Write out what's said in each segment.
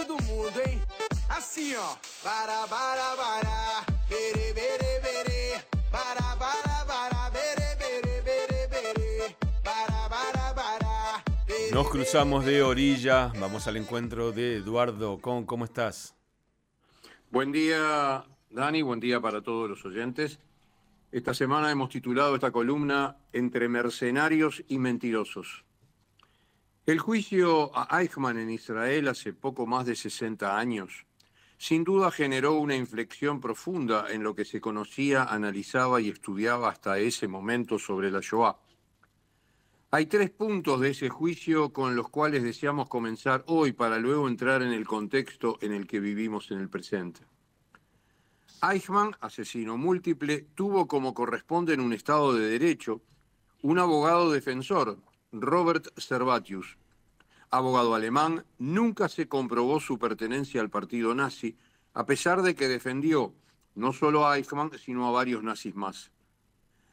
cabeça do mundo, hein? Assim, ó. Bere, Nos cruzamos de orilla, vamos al encuentro de Eduardo Con. ¿Cómo estás? Buen día, Dani, buen día para todos los oyentes. Esta semana hemos titulado esta columna Entre mercenarios y mentirosos. El juicio a Eichmann en Israel hace poco más de 60 años sin duda generó una inflexión profunda en lo que se conocía, analizaba y estudiaba hasta ese momento sobre la Shoah. Hay tres puntos de ese juicio con los cuales deseamos comenzar hoy para luego entrar en el contexto en el que vivimos en el presente. Eichmann, asesino múltiple, tuvo como corresponde en un Estado de Derecho un abogado defensor, Robert Servatius. Abogado alemán, nunca se comprobó su pertenencia al partido nazi, a pesar de que defendió no solo a Eichmann, sino a varios nazis más.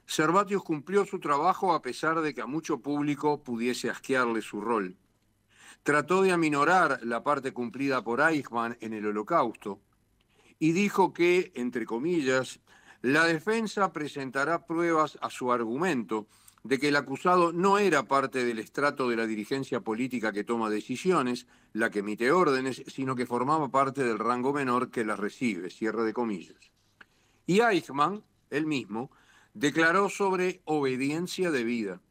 Servatius cumplió su trabajo a pesar de que a mucho público pudiese asquearle su rol. Trató de aminorar la parte cumplida por Eichmann en el holocausto y dijo que, entre comillas, la defensa presentará pruebas a su argumento de que el acusado no era parte del estrato de la dirigencia política que toma decisiones, la que emite órdenes, sino que formaba parte del rango menor que las recibe, cierre de comillas. Y Eichmann, él mismo, declaró sobre obediencia debida.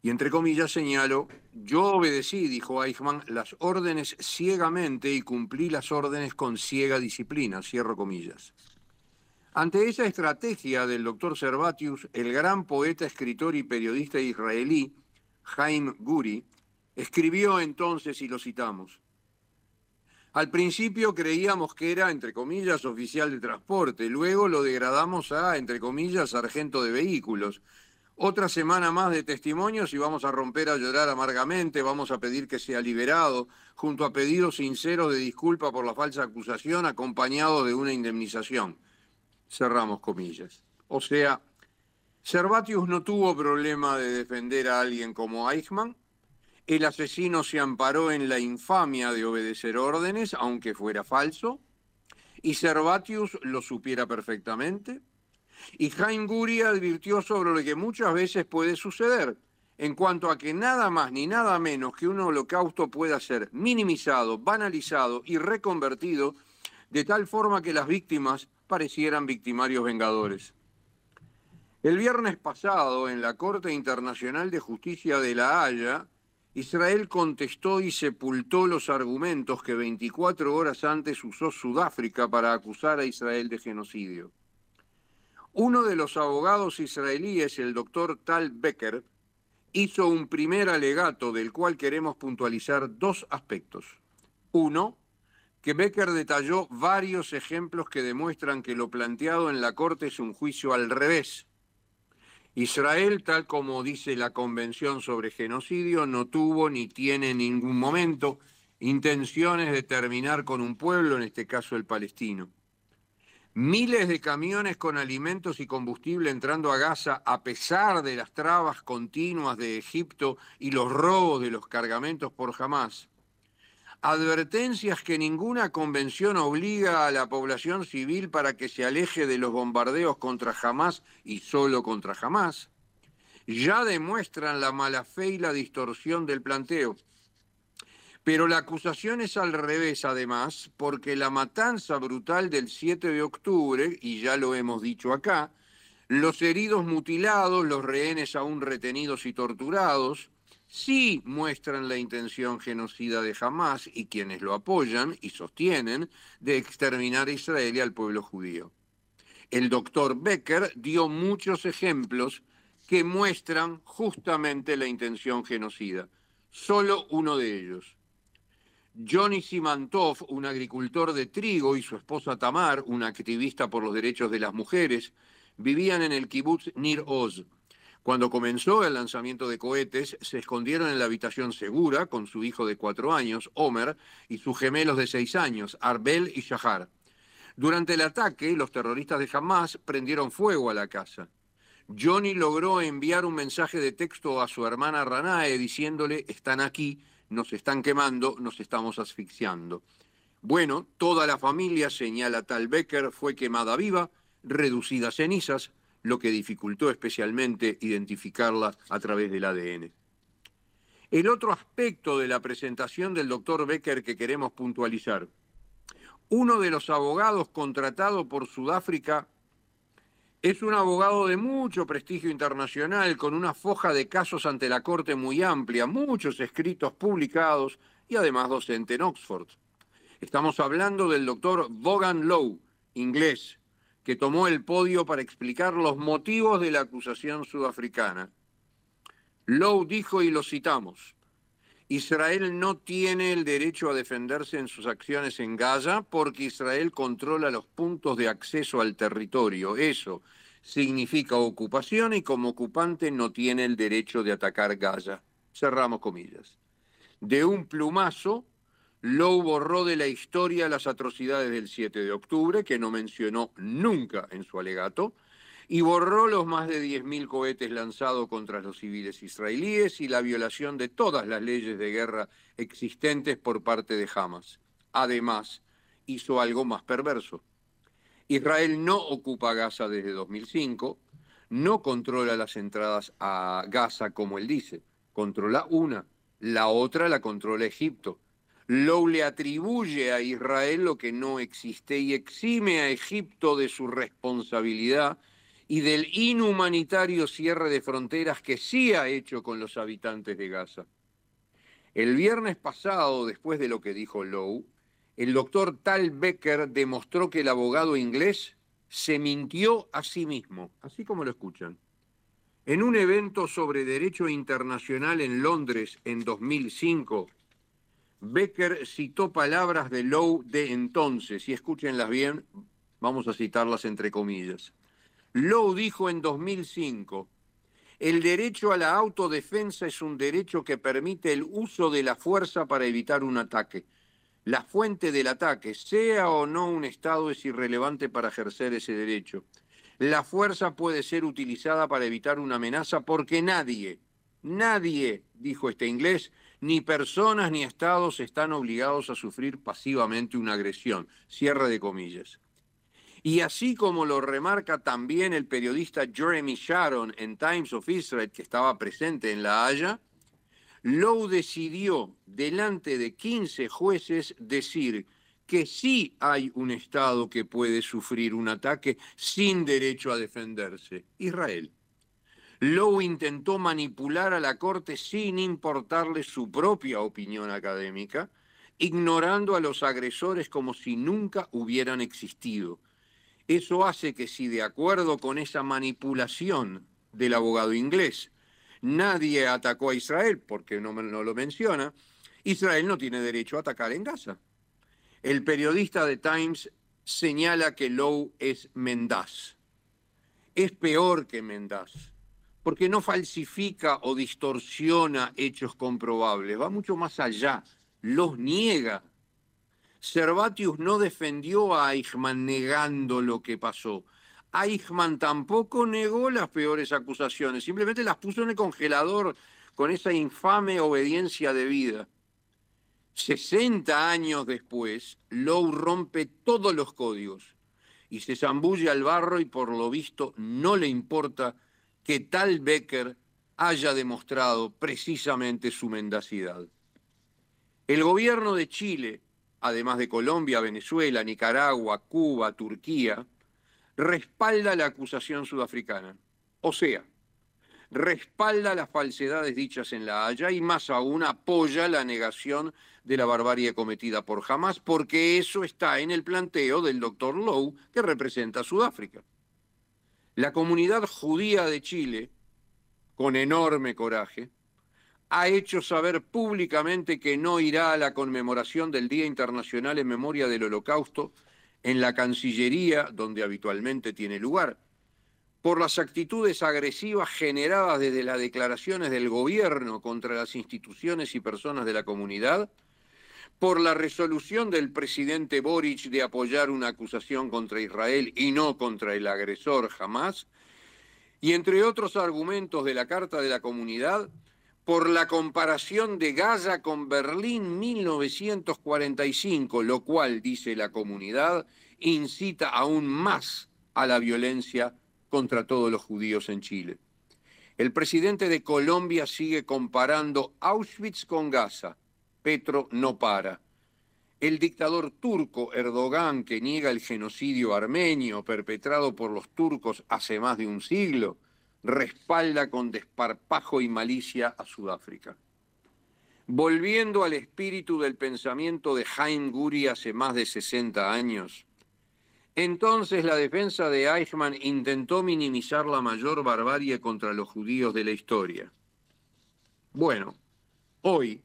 Y entre comillas señaló, yo obedecí, dijo Eichmann, las órdenes ciegamente y cumplí las órdenes con ciega disciplina, cierro comillas. Ante esa estrategia del doctor Servatius, el gran poeta, escritor y periodista israelí, Jaime Guri, escribió entonces, y lo citamos, al principio creíamos que era, entre comillas, oficial de transporte, luego lo degradamos a, entre comillas, sargento de vehículos. Otra semana más de testimonios y vamos a romper a llorar amargamente, vamos a pedir que sea liberado, junto a pedidos sinceros de disculpa por la falsa acusación, acompañado de una indemnización cerramos comillas. O sea, Servatius no tuvo problema de defender a alguien como Eichmann, el asesino se amparó en la infamia de obedecer órdenes, aunque fuera falso, y Servatius lo supiera perfectamente, y Jaime Guri advirtió sobre lo que muchas veces puede suceder, en cuanto a que nada más ni nada menos que un holocausto pueda ser minimizado, banalizado y reconvertido de tal forma que las víctimas parecieran victimarios vengadores. El viernes pasado, en la Corte Internacional de Justicia de La Haya, Israel contestó y sepultó los argumentos que 24 horas antes usó Sudáfrica para acusar a Israel de genocidio. Uno de los abogados israelíes, el doctor Tal Becker, hizo un primer alegato del cual queremos puntualizar dos aspectos. Uno, que Becker detalló varios ejemplos que demuestran que lo planteado en la Corte es un juicio al revés. Israel, tal como dice la Convención sobre Genocidio, no tuvo ni tiene en ningún momento intenciones de terminar con un pueblo, en este caso el palestino. Miles de camiones con alimentos y combustible entrando a Gaza a pesar de las trabas continuas de Egipto y los robos de los cargamentos por Hamas advertencias que ninguna convención obliga a la población civil para que se aleje de los bombardeos contra Hamas y solo contra Hamas, ya demuestran la mala fe y la distorsión del planteo. Pero la acusación es al revés, además, porque la matanza brutal del 7 de octubre, y ya lo hemos dicho acá, los heridos mutilados, los rehenes aún retenidos y torturados, sí muestran la intención genocida de Hamas y quienes lo apoyan y sostienen de exterminar a Israel y al pueblo judío. El doctor Becker dio muchos ejemplos que muestran justamente la intención genocida. Solo uno de ellos. Johnny Simantov, un agricultor de trigo, y su esposa Tamar, una activista por los derechos de las mujeres, vivían en el kibbutz Nir Oz, cuando comenzó el lanzamiento de cohetes, se escondieron en la habitación segura con su hijo de cuatro años, Omer, y sus gemelos de seis años, Arbel y Shahar. Durante el ataque, los terroristas de Hamas prendieron fuego a la casa. Johnny logró enviar un mensaje de texto a su hermana Ranae diciéndole, están aquí, nos están quemando, nos estamos asfixiando. Bueno, toda la familia, señala tal Becker, fue quemada viva, reducida a cenizas, lo que dificultó especialmente identificarla a través del ADN. El otro aspecto de la presentación del doctor Becker que queremos puntualizar. Uno de los abogados contratado por Sudáfrica es un abogado de mucho prestigio internacional, con una foja de casos ante la Corte muy amplia, muchos escritos publicados y además docente en Oxford. Estamos hablando del doctor Vaughan Lowe, inglés, que tomó el podio para explicar los motivos de la acusación sudafricana. Lowe dijo, y lo citamos, Israel no tiene el derecho a defenderse en sus acciones en Gaza porque Israel controla los puntos de acceso al territorio. Eso significa ocupación y como ocupante no tiene el derecho de atacar Gaza. Cerramos comillas. De un plumazo, Lowe borró de la historia las atrocidades del 7 de octubre, que no mencionó nunca en su alegato, y borró los más de 10.000 cohetes lanzados contra los civiles israelíes y la violación de todas las leyes de guerra existentes por parte de Hamas. Además, hizo algo más perverso. Israel no ocupa Gaza desde 2005, no controla las entradas a Gaza como él dice, controla una, la otra la controla Egipto Lowe le atribuye a Israel lo que no existe y exime a Egipto de su responsabilidad y del inhumanitario cierre de fronteras que sí ha hecho con los habitantes de Gaza. El viernes pasado, después de lo que dijo Lowe, el doctor Tal Becker demostró que el abogado inglés se mintió a sí mismo, así como lo escuchan. En un evento sobre derecho internacional en Londres en 2005, Becker citó palabras de Lowe de entonces, y escúchenlas bien, vamos a citarlas entre comillas. Lowe dijo en 2005, el derecho a la autodefensa es un derecho que permite el uso de la fuerza para evitar un ataque. La fuente del ataque, sea o no un Estado, es irrelevante para ejercer ese derecho. La fuerza puede ser utilizada para evitar una amenaza porque nadie, nadie, dijo este inglés, ni personas ni estados están obligados a sufrir pasivamente una agresión. Cierre de comillas. Y así como lo remarca también el periodista Jeremy Sharon en Times of Israel, que estaba presente en La Haya, Lowe decidió delante de 15 jueces decir que sí hay un Estado que puede sufrir un ataque sin derecho a defenderse, Israel. Lowe intentó manipular a la Corte sin importarle su propia opinión académica, ignorando a los agresores como si nunca hubieran existido. Eso hace que si de acuerdo con esa manipulación del abogado inglés nadie atacó a Israel, porque no, lo menciona, Israel no tiene derecho a atacar en Gaza. El periodista de Times señala que Lowe es mendaz. Es peor que mendaz porque no falsifica o distorsiona hechos comprobables, va mucho más allá, los niega. Servatius no defendió a Eichmann negando lo que pasó. Eichmann tampoco negó las peores acusaciones, simplemente las puso en el congelador con esa infame obediencia de vida. 60 años después, Lowe rompe todos los códigos y se zambulle al barro y por lo visto no le importa que tal Becker haya demostrado precisamente su mendacidad. El gobierno de Chile, además de Colombia, Venezuela, Nicaragua, Cuba, Turquía, respalda la acusación sudafricana. O sea, respalda las falsedades dichas en La Haya y más aún apoya la negación de la barbarie cometida por Hamas, porque eso está en el planteo del doctor Lowe, que representa a Sudáfrica. La comunidad judía de Chile, con enorme coraje, ha hecho saber públicamente que no irá a la conmemoración del Día Internacional en Memoria del Holocausto en la Cancillería, donde habitualmente tiene lugar, por las actitudes agresivas generadas desde las declaraciones del gobierno contra las instituciones y personas de la comunidad, por la resolución del presidente Boric de apoyar una acusación contra Israel y no contra el agresor jamás, y entre otros argumentos de la Carta de la Comunidad, por la comparación de Gaza con Berlín 1945, lo cual, dice la comunidad, incita aún más a la violencia contra todos los judíos en Chile. El presidente de Colombia sigue comparando Auschwitz con Gaza. Petro no para. El dictador turco Erdogan, que niega el genocidio armenio perpetrado por los turcos hace más de un siglo, respalda con desparpajo y malicia a Sudáfrica. Volviendo al espíritu del pensamiento de Jaime Guri hace más de 60 años, entonces la defensa de Eichmann intentó minimizar la mayor barbarie contra los judíos de la historia. Bueno, hoy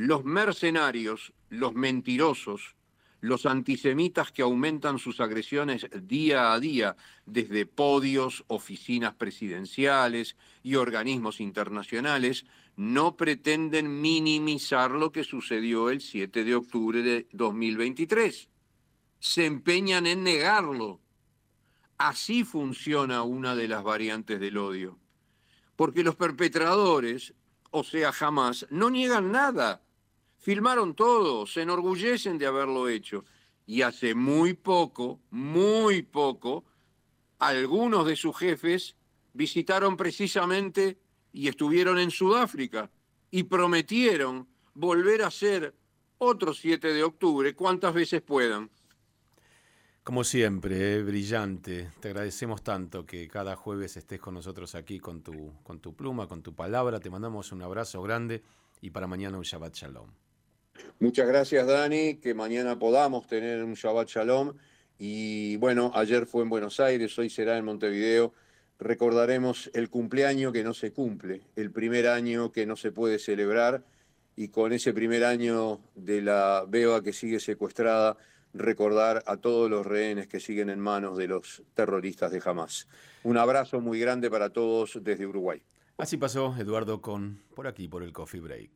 los mercenarios, los mentirosos, los antisemitas que aumentan sus agresiones día a día desde podios, oficinas presidenciales y organismos internacionales, no pretenden minimizar lo que sucedió el 7 de octubre de 2023. Se empeñan en negarlo. Así funciona una de las variantes del odio. Porque los perpetradores, o sea, jamás, no niegan nada filmaron todo, se enorgullecen de haberlo hecho. Y hace muy poco, muy poco, algunos de sus jefes visitaron precisamente y estuvieron en Sudáfrica y prometieron volver a ser otro 7 de octubre cuantas veces puedan. Como siempre, eh, brillante. Te agradecemos tanto que cada jueves estés con nosotros aquí con tu, con tu pluma, con tu palabra. Te mandamos un abrazo grande y para mañana un Shabbat Shalom. Muchas gracias, Dani. Que mañana podamos tener un Shabbat Shalom. Y bueno, ayer fue en Buenos Aires, hoy será en Montevideo. Recordaremos el cumpleaños que no se cumple, el primer año que no se puede celebrar. Y con ese primer año de la BEOA que sigue secuestrada, recordar a todos los rehenes que siguen en manos de los terroristas de Hamas. Un abrazo muy grande para todos desde Uruguay. Así pasó Eduardo con por aquí, por el Coffee Break.